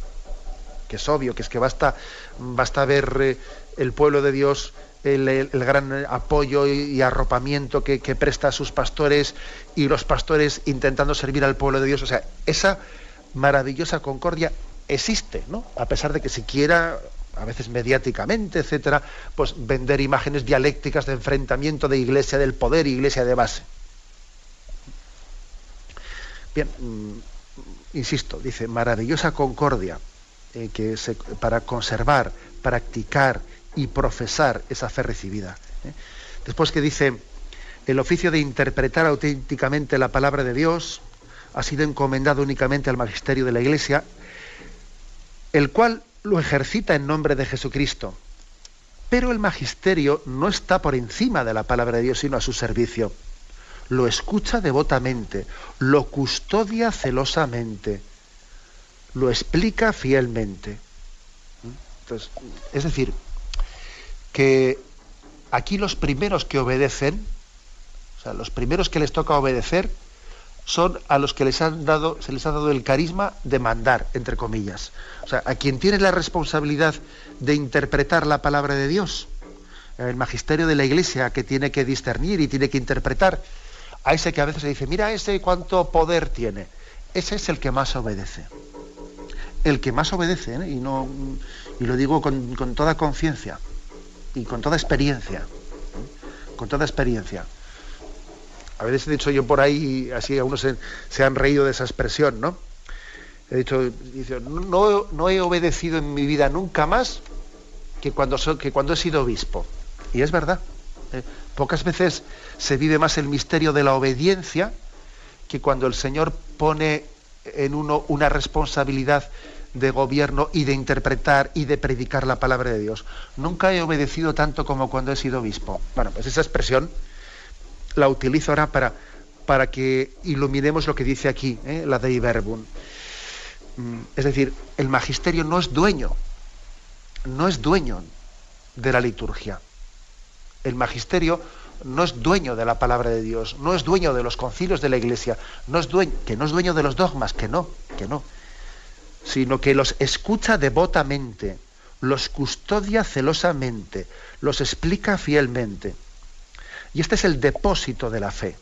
Que es obvio, que es que basta, basta ver eh, el pueblo de Dios el, gran apoyo y, arropamiento que, presta a sus pastores y los pastores intentando servir al pueblo de Dios. O sea, esa maravillosa concordia existe, ¿no? A pesar de que siquiera a veces mediáticamente, etcétera, pues vender imágenes dialécticas de enfrentamiento de iglesia del poder y iglesia de base. Bien, mm, insisto, dice maravillosa concordia eh, que para conservar, practicar y profesar esa fe recibida. ¿eh? Después que dice, el oficio de interpretar auténticamente la palabra de Dios ha sido encomendado únicamente al magisterio de la Iglesia, el cual lo ejercita en nombre de Jesucristo. Pero el magisterio no está por encima de la palabra de Dios, sino a su servicio. Lo escucha devotamente, lo custodia celosamente, lo explica fielmente. ¿eh? Entonces, es decir, que aquí los primeros que obedecen, o sea, los primeros que les toca obedecer, son a los que les han dado, se les ha dado el carisma de mandar, entre comillas. O sea, a quien tiene la responsabilidad de interpretar la palabra de Dios, el magisterio de la iglesia que tiene que discernir y tiene que interpretar, a ese que a veces se dice, mira ese cuánto poder tiene, ese es el que más obedece. El que más obedece, ¿eh? y, no, y lo digo con, con toda conciencia y con toda experiencia, ¿eh? con toda experiencia. A veces he dicho yo por ahí, así algunos se, han reído de esa expresión, ¿no? He dicho, no, no, he obedecido en mi vida nunca más que cuando, que cuando he sido obispo. Y es verdad. ¿eh? Pocas veces se vive más el misterio de la obediencia que cuando el Señor pone en uno una responsabilidad de gobierno y de interpretar y de predicar la palabra de Dios. Nunca he obedecido tanto como cuando he sido obispo. Bueno, pues esa expresión la utilizo ahora para, para que iluminemos lo que dice aquí, ¿eh? la de Iberbun. Mm, es decir, el magisterio no es dueño, no es dueño de la liturgia. El magisterio no es dueño de la palabra de Dios, no es dueño de los concilios de la iglesia, no es dueño, que no es dueño de los dogmas, que no, que no sino que los escucha devotamente, los custodia celosamente, los explica fielmente. Y este es el depósito de la fe,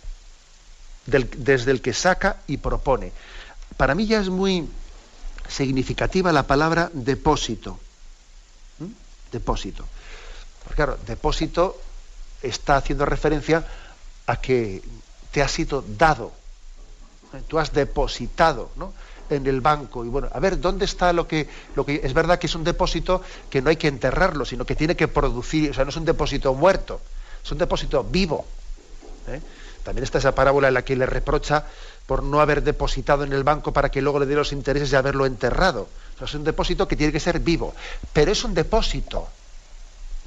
desde el que saca y propone. Para mí ya es muy significativa la palabra depósito. ¿Mm? Depósito. Porque claro, depósito está haciendo referencia a que te ha sido dado. Tú has depositado, ¿no? En el banco. Y bueno, a ver, ¿dónde está lo que, lo que es verdad que es un depósito que no hay que enterrarlo, sino que tiene que producir, o sea, no es un depósito muerto, es un depósito vivo. ¿eh? También está esa parábola en la que le reprocha por no haber depositado en el banco para que luego le dé los intereses de haberlo enterrado. Es un depósito que tiene que ser vivo, pero es un depósito.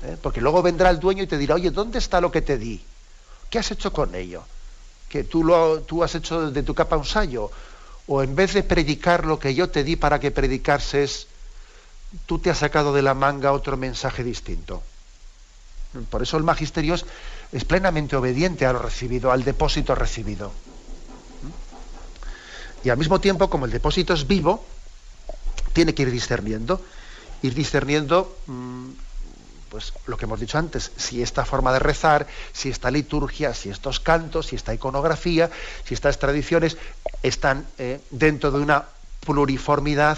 ¿eh? Porque luego vendrá el dueño y te dirá, oye, ¿dónde está lo que te di? ¿Qué has hecho con ello? ¿Que tú, lo, tú has hecho de tu capa un sayo? ¿O en vez de predicar lo que yo te di para que predicases, tú te has sacado de la manga otro mensaje distinto? Por eso el magisterio es, plenamente obediente a lo recibido, al depósito recibido. Y al mismo tiempo, como el depósito es vivo, tiene que ir discerniendo, ir discerniendo mm, pues lo que hemos dicho antes, si esta forma de rezar, si esta liturgia, si estos cantos, si esta iconografía, si estas tradiciones están eh, dentro de una pluriformidad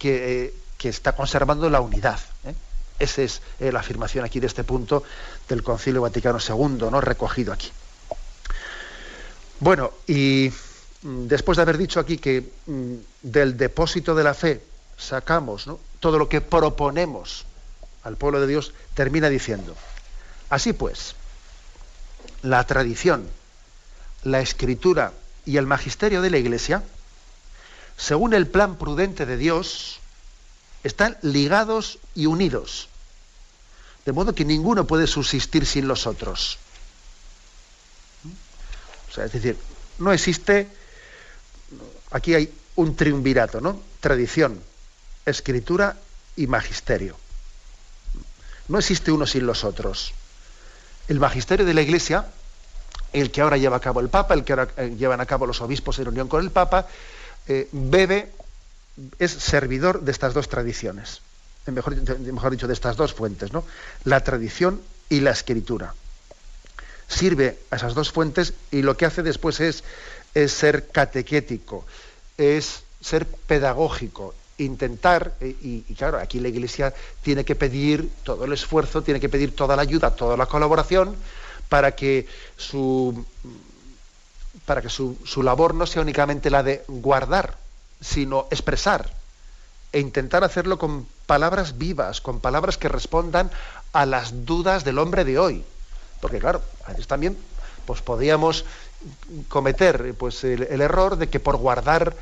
que, eh, está conservando la unidad. ¿eh? Esa es la afirmación aquí de este punto del Concilio Vaticano II, ¿no? recogido aquí. Bueno, y mm, después de haber dicho aquí que mm, del depósito de la fe sacamos todo lo que proponemos al pueblo de Dios, termina diciendo, así pues, la tradición, la escritura y el magisterio de la Iglesia, según el plan prudente de Dios, están ligados y unidos, de modo que ninguno puede subsistir sin los otros. O sea, es decir, no existe, aquí hay un triunvirato, ¿no? Tradición, escritura y magisterio. No existe uno sin los otros. El magisterio de la Iglesia, el que ahora lleva a cabo el Papa, el que ahora eh, llevan a cabo los obispos en unión con el Papa, eh, bebe, es servidor de estas dos tradiciones. Mejor, mejor, dicho, de estas dos fuentes, ¿no? La tradición y la escritura. Sirve a esas dos fuentes y lo que hace después es, es ser catequético, es ser pedagógico, intentar, eh, y, claro, aquí la Iglesia tiene que pedir todo el esfuerzo, tiene que pedir toda la ayuda, toda la colaboración para que su, para que su, labor no sea únicamente la de guardar, sino expresar e intentar hacerlo con palabras vivas, con palabras que respondan a las dudas del hombre de hoy. Porque claro, también pues podíamos cometer pues, el error de que por guardar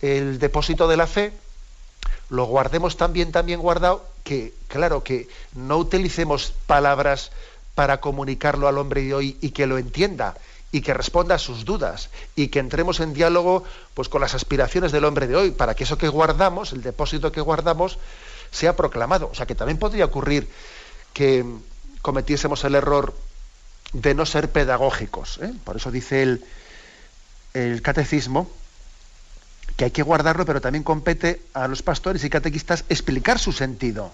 el depósito de la fe, lo guardemos tan bien, tan bien guardado, que, claro, que no utilicemos palabras para comunicarlo al hombre de hoy y que lo entienda y que responda a sus dudas y que entremos en diálogo pues con las aspiraciones del hombre de hoy para que eso que guardamos, el depósito que guardamos, sea proclamado. O sea que también podría ocurrir que cometiésemos el error de no ser pedagógicos. ¿eh? Por eso dice el, el catecismo que hay que guardarlo, pero también compete a los pastores y catequistas explicar su sentido.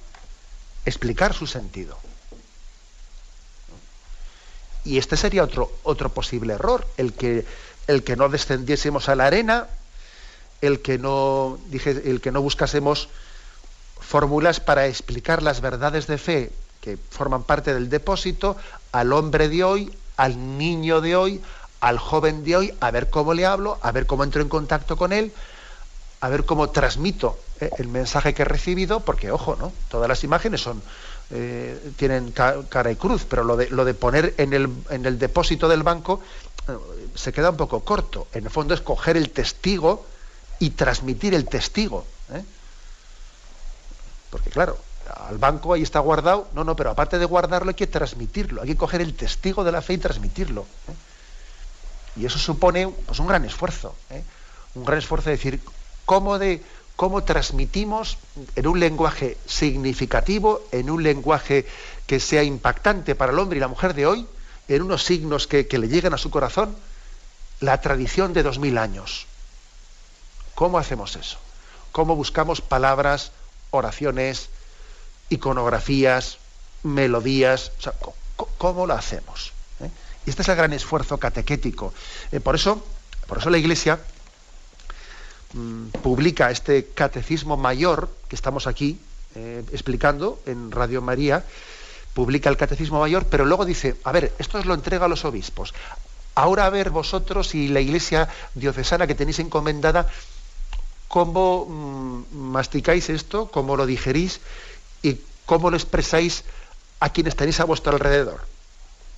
Explicar su sentido. Y este sería otro, otro posible error, el que, el que no descendiésemos a la arena, el que no, dije, el que no buscásemos fórmulas para explicar las verdades de fe que forman parte del depósito al hombre de hoy, al niño de hoy, al joven de hoy, a ver cómo le hablo, a ver cómo entro en contacto con él, a ver cómo transmito eh, el mensaje que he recibido, porque ojo, ¿no? Todas las imágenes son eh, tienen cara y cruz, pero lo de, poner en el, en el depósito del banco eh, se queda un poco corto. En el fondo es coger el testigo y transmitir el testigo. Porque claro, al banco ahí está guardado, no, no, pero aparte de guardarlo hay que transmitirlo, hay que coger el testigo de la fe y transmitirlo. Y eso supone pues, un gran esfuerzo, un gran esfuerzo de decir, cómo, de, cómo transmitimos en un lenguaje significativo, en un lenguaje que sea impactante para el hombre y la mujer de hoy, en unos signos que, le lleguen a su corazón, la tradición de dos mil años. ¿Cómo hacemos eso? ¿Cómo buscamos palabras, oraciones, iconografías, melodías? ¿cómo, lo hacemos? ¿Eh? Y este es el gran esfuerzo catequético. Eh, por, eso, por eso la Iglesia Mm, publica este catecismo mayor que estamos aquí eh, explicando en Radio María, publica el catecismo mayor, pero luego dice, a ver, esto os lo entrega a los obispos. Ahora a ver vosotros y la iglesia diocesana que tenéis encomendada, cómo mm, masticáis esto, cómo lo digerís y cómo lo expresáis a quienes tenéis a vuestro alrededor.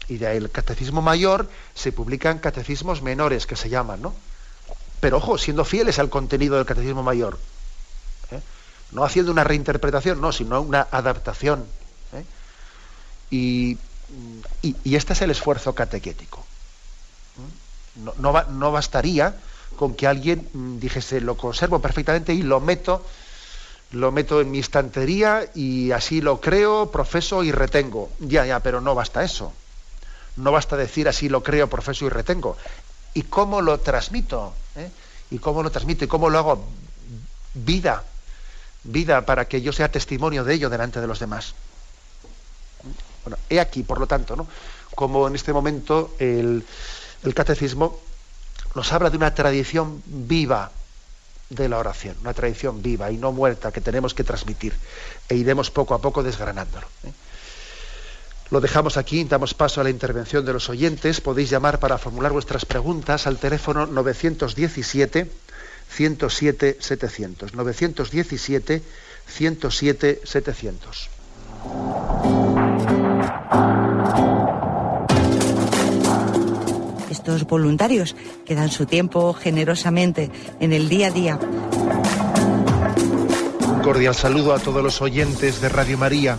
Y de ahí el catecismo mayor se publican catecismos menores que se llaman, ¿no? Pero ojo, siendo fieles al contenido del catecismo mayor. ¿eh? No haciendo una reinterpretación, no, sino una adaptación. ¿eh? Y, este es el esfuerzo catequético. ¿eh? No, no bastaría con que alguien mm, dijese, lo conservo perfectamente y lo meto lo meto en mi estantería y así lo creo, profeso y retengo. Ya, ya, pero no basta eso. No basta decir así lo creo, profeso y retengo. ¿Y cómo lo transmito? ¿Y cómo lo transmito? ¿Y cómo lo hago vida? Vida para que yo sea testimonio de ello delante de los demás. Bueno, he aquí, por lo tanto, ¿no? como en este momento el, el catecismo nos habla de una tradición viva, de la oración, una tradición viva y no muerta que tenemos que transmitir e iremos poco a poco desgranándolo. ¿eh? Lo dejamos aquí, damos paso a la intervención de los oyentes. Podéis llamar para formular vuestras preguntas al teléfono 917 107 700. 917 107 700 estos voluntarios que dan su tiempo generosamente en el día a día. Un cordial saludo a todos los oyentes de Radio María.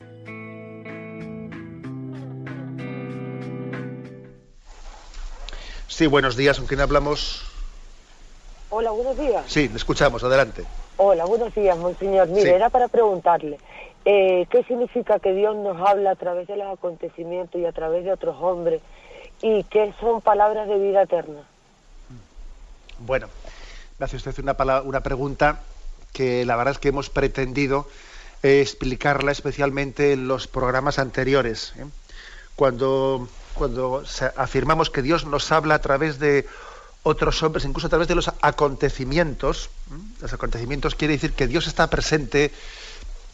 Sí, buenos días. ¿Con quién hablamos? Hola, buenos días. Sí, le escuchamos. Adelante. Hola, buenos días, monseñor. Mire, era para preguntarle, eh, ¿qué significa que Dios nos habla a través de los acontecimientos y a través de otros hombres? ¿Y qué son palabras de vida eterna? Bueno, me hace usted una, una pregunta que la verdad es que hemos pretendido eh, explicarla especialmente en los programas anteriores. ¿eh? Cuando cuando afirmamos que Dios nos habla a través de otros hombres, incluso a través de los acontecimientos. Los acontecimientos quiere decir que Dios está presente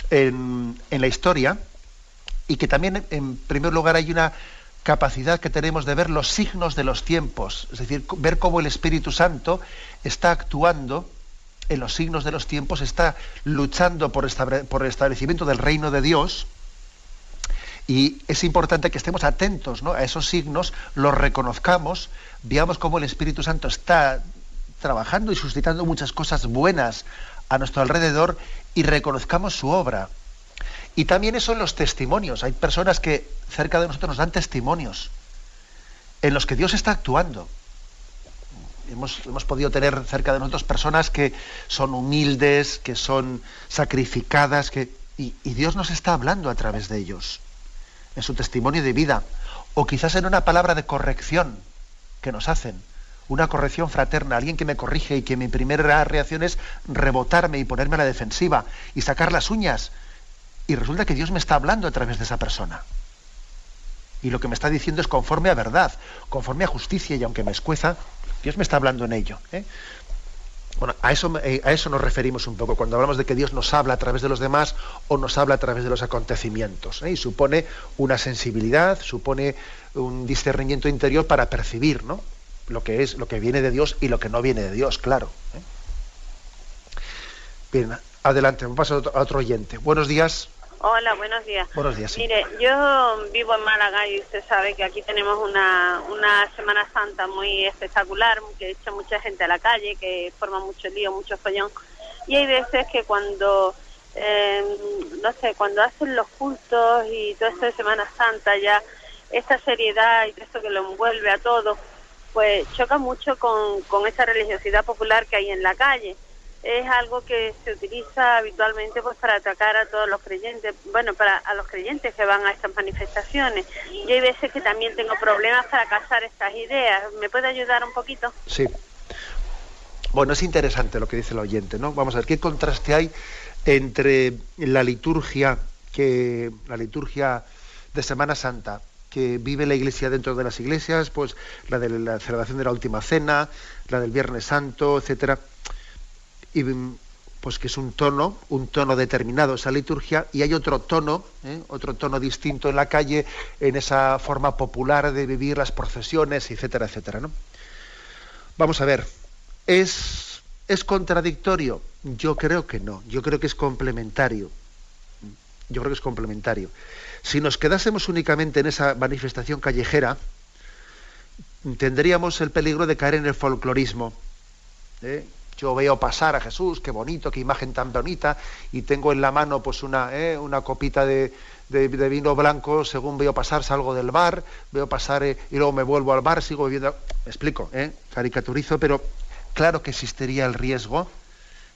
en, la historia y que también, en primer lugar, hay una capacidad que tenemos de ver los signos de los tiempos, es decir, ver cómo el Espíritu Santo está actuando en los signos de los tiempos, está luchando por, por el establecimiento del reino de Dios y es importante que estemos atentos a esos signos, los reconozcamos, veamos cómo el Espíritu Santo está trabajando y suscitando muchas cosas buenas a nuestro alrededor y reconozcamos su obra. Y también eso en los testimonios. Hay personas que cerca de nosotros nos dan testimonios en los que Dios está actuando. Hemos, podido tener cerca de nosotros personas que son humildes, que son sacrificadas, que, y Dios nos está hablando a través de ellos en su testimonio de vida, o quizás en una palabra de corrección que nos hacen, una corrección fraterna, alguien que me corrige y que mi primera reacción es rebotarme y ponerme a la defensiva y sacar las uñas. Y resulta que Dios me está hablando a través de esa persona. Y lo que me está diciendo es conforme a verdad, conforme a justicia, y aunque me escueza, Dios me está hablando en ello. ¿eh? Bueno, a eso, eh, a eso nos referimos un poco cuando hablamos de que Dios nos habla a través de los demás o nos habla a través de los acontecimientos. ¿eh? Y supone una sensibilidad, supone un discernimiento interior para percibir ¿no? lo que es, lo que viene de Dios y lo que no viene de Dios, claro. ¿eh? Bien, adelante, vamos a otro oyente. Buenos días. Hola, buenos días. Buenos días. Mire, yo vivo en Málaga y usted sabe que aquí tenemos una, una Semana Santa muy espectacular, que echa mucha gente a la calle, que forma mucho lío, mucho follón. Y hay veces que cuando, eh, no sé, cuando hacen los cultos y todo esto de Semana Santa ya, esta seriedad y esto que lo envuelve a todo, pues choca mucho con, con esa religiosidad popular que hay en la calle es algo que se utiliza habitualmente pues para atacar a todos los creyentes, bueno, para a los creyentes que van a estas manifestaciones. Y hay veces que también tengo problemas para casar estas ideas. ¿Me puede ayudar un poquito? Sí. Bueno, es interesante lo que dice el oyente, ¿no? Vamos a ver qué contraste hay entre la liturgia que la liturgia de Semana Santa que vive la Iglesia dentro de las iglesias, pues la de la celebración de la última cena, la del Viernes Santo, etcétera y pues que es un tono, un tono determinado esa liturgia, y hay otro tono, ¿eh? otro tono distinto en la calle, en esa forma popular de vivir las procesiones, etcétera, etcétera. ¿no? Vamos a ver, ¿es, ¿es contradictorio? Yo creo que no, yo creo que es complementario. Yo creo que es complementario. Si nos quedásemos únicamente en esa manifestación callejera, tendríamos el peligro de caer en el folclorismo. ¿eh? Yo veo pasar a Jesús, qué bonito, qué imagen tan bonita, y tengo en la mano pues una, eh, una copita de, vino blanco, según veo pasar, salgo del bar, veo pasar eh, y luego me vuelvo al bar, sigo bebiendo. Me explico, ¿eh? caricaturizo, pero claro que existiría el riesgo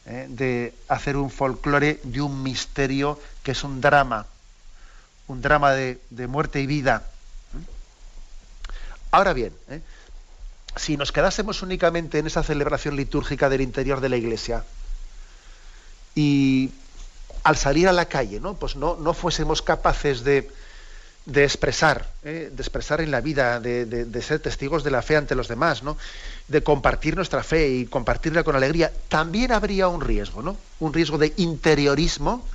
¿eh? de hacer un folclore de un misterio que es un drama, un drama de, de muerte y vida. Ahora bien, si nos quedásemos únicamente en esa celebración litúrgica del interior de la iglesia y al salir a la calle, ¿no? Pues no, no fuésemos capaces de, de expresar, ¿eh? de expresar en la vida, de, ser testigos de la fe ante los demás, ¿no? de compartir nuestra fe y compartirla con alegría, también habría un riesgo, ¿no? Un riesgo de interiorismo,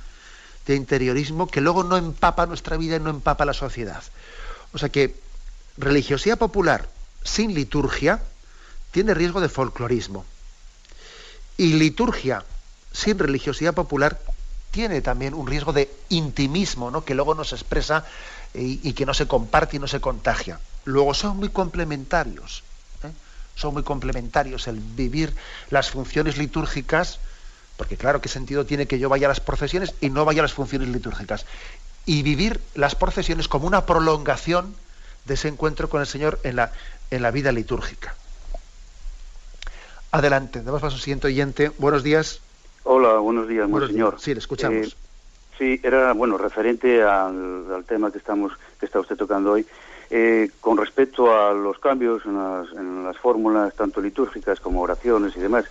de interiorismo que luego no empapa nuestra vida y no empapa la sociedad. O sea que religiosidad popular sin liturgia tiene riesgo de folclorismo. Y liturgia sin religiosidad popular tiene también un riesgo de intimismo, ¿no? que luego no se expresa y, que no se comparte y no se contagia. Luego son muy complementarios. ¿eh? Son muy complementarios el vivir las funciones litúrgicas, porque claro, ¿qué sentido tiene que yo vaya a las procesiones y no vaya a las funciones litúrgicas? Y vivir las procesiones como una prolongación de ese encuentro con el Señor en la, en la vida litúrgica. Adelante, damos paso al siguiente oyente. Buenos días. Hola, buenos días, señor. Sí, le escuchamos. Eh, sí, era bueno referente al, tema que estamos que está usted tocando hoy. Eh, con respecto a los cambios en las, fórmulas, tanto litúrgicas como oraciones y demás,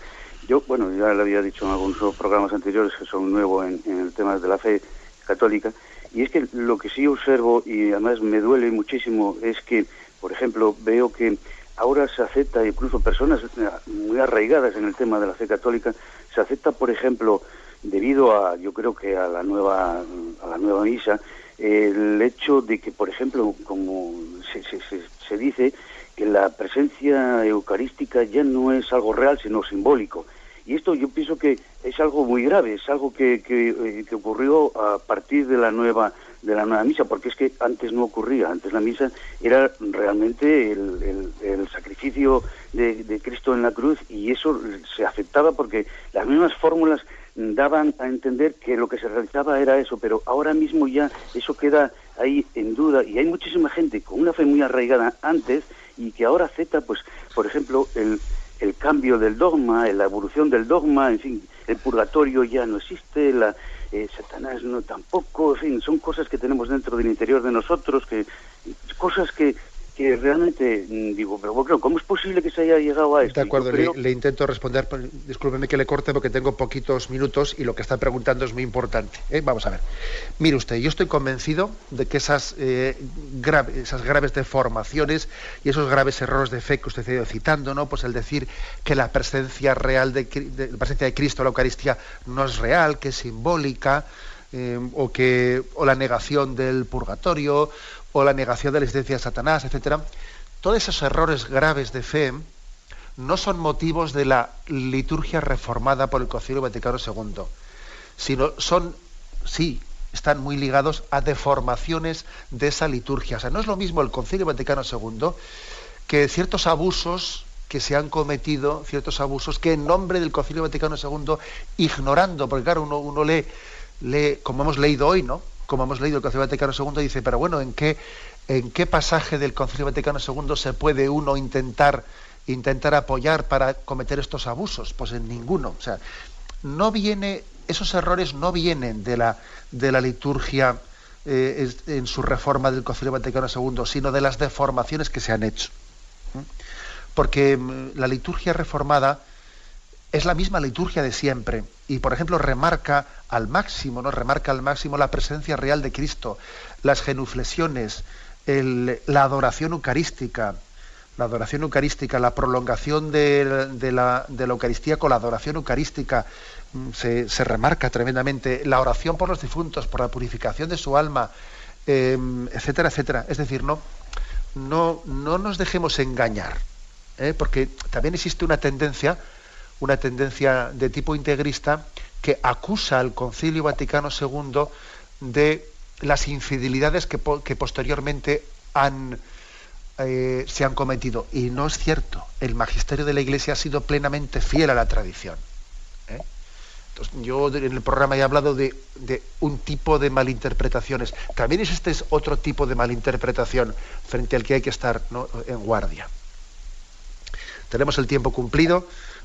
yo, bueno, ya le había dicho en algunos programas anteriores que son nuevo en, en el tema de la fe católica, y es que lo que sí observo, y además me duele muchísimo, es que por ejemplo, veo que ahora se acepta, incluso personas muy arraigadas en el tema de la fe católica, se acepta, por ejemplo, debido a, yo creo que a la nueva, a la nueva misa, el hecho de que, por ejemplo, como se, se, se, dice, que la presencia eucarística ya no es algo real, sino simbólico. Y esto yo pienso que es algo muy grave, es algo que, que, eh, que ocurrió a partir de la nueva de la nueva misa, porque es que antes no ocurría, antes la misa era realmente el, el, sacrificio de, de, Cristo en la cruz y eso se aceptaba porque las mismas fórmulas daban a entender que lo que se realizaba era eso, pero ahora mismo ya eso queda ahí en duda y hay muchísima gente con una fe muy arraigada antes y que ahora acepta, pues, por ejemplo, el, el cambio del dogma, la evolución del dogma, en fin, el purgatorio ya no existe, la, eh, Satanás no tampoco, en fin, son cosas que tenemos dentro del interior de nosotros, que cosas que, que realmente mm, digo, pero bueno, ¿cómo es posible que se haya llegado a esto? De acuerdo, le, intento responder, discúlpeme que le corte porque tengo poquitos minutos y lo que está preguntando es muy importante. ¿eh? Vamos a ver. Mire usted, yo estoy convencido de que esas, eh, esas graves deformaciones y esos graves errores de fe que usted ha ido citando, ¿no? Pues el decir que la presencia real de, la presencia de Cristo, la Eucaristía, no es real, que es simbólica, eh, o que o la negación del purgatorio o la negación de la existencia de Satanás, etcétera, todos esos errores graves de fe no son motivos de la liturgia reformada por el Concilio Vaticano II, sino son, sí, están muy ligados a deformaciones de esa liturgia. O sea, no es lo mismo el Concilio Vaticano II que ciertos abusos que se han cometido, ciertos abusos que en nombre del Concilio Vaticano II, ignorando, porque claro, uno, uno lee, lee, como hemos leído hoy, ¿no? Como hemos leído el Concilio Vaticano II, dice, pero bueno, ¿en qué, en qué pasaje del Concilio Vaticano II se puede uno intentar, intentar apoyar para cometer estos abusos? Pues en ninguno. O sea, no viene, esos errores no vienen de la, de la liturgia eh, en su reforma del Concilio Vaticano II, sino de las deformaciones que se han hecho. Porque mm, la liturgia reformada es la misma liturgia de siempre y, por ejemplo, remarca al máximo, ¿no? Remarca al máximo la presencia real de Cristo, las genuflexiones, la adoración eucarística, la adoración eucarística, la prolongación de, la, Eucaristía con la adoración eucarística, mm, se, remarca tremendamente, la oración por los difuntos, por la purificación de su alma, em, etcétera, etcétera. Es decir, no, no, no nos dejemos engañar, ¿eh? porque también existe una tendencia, una tendencia de tipo integrista que acusa al Concilio Vaticano II de las infidelidades que, posteriormente eh, se han cometido. Y no es cierto. El magisterio de la Iglesia ha sido plenamente fiel a la tradición. ¿eh? Entonces, yo en el programa he hablado de, un tipo de malinterpretaciones. También existe otro tipo de malinterpretación frente al que hay que estar en guardia. Tenemos el tiempo cumplido.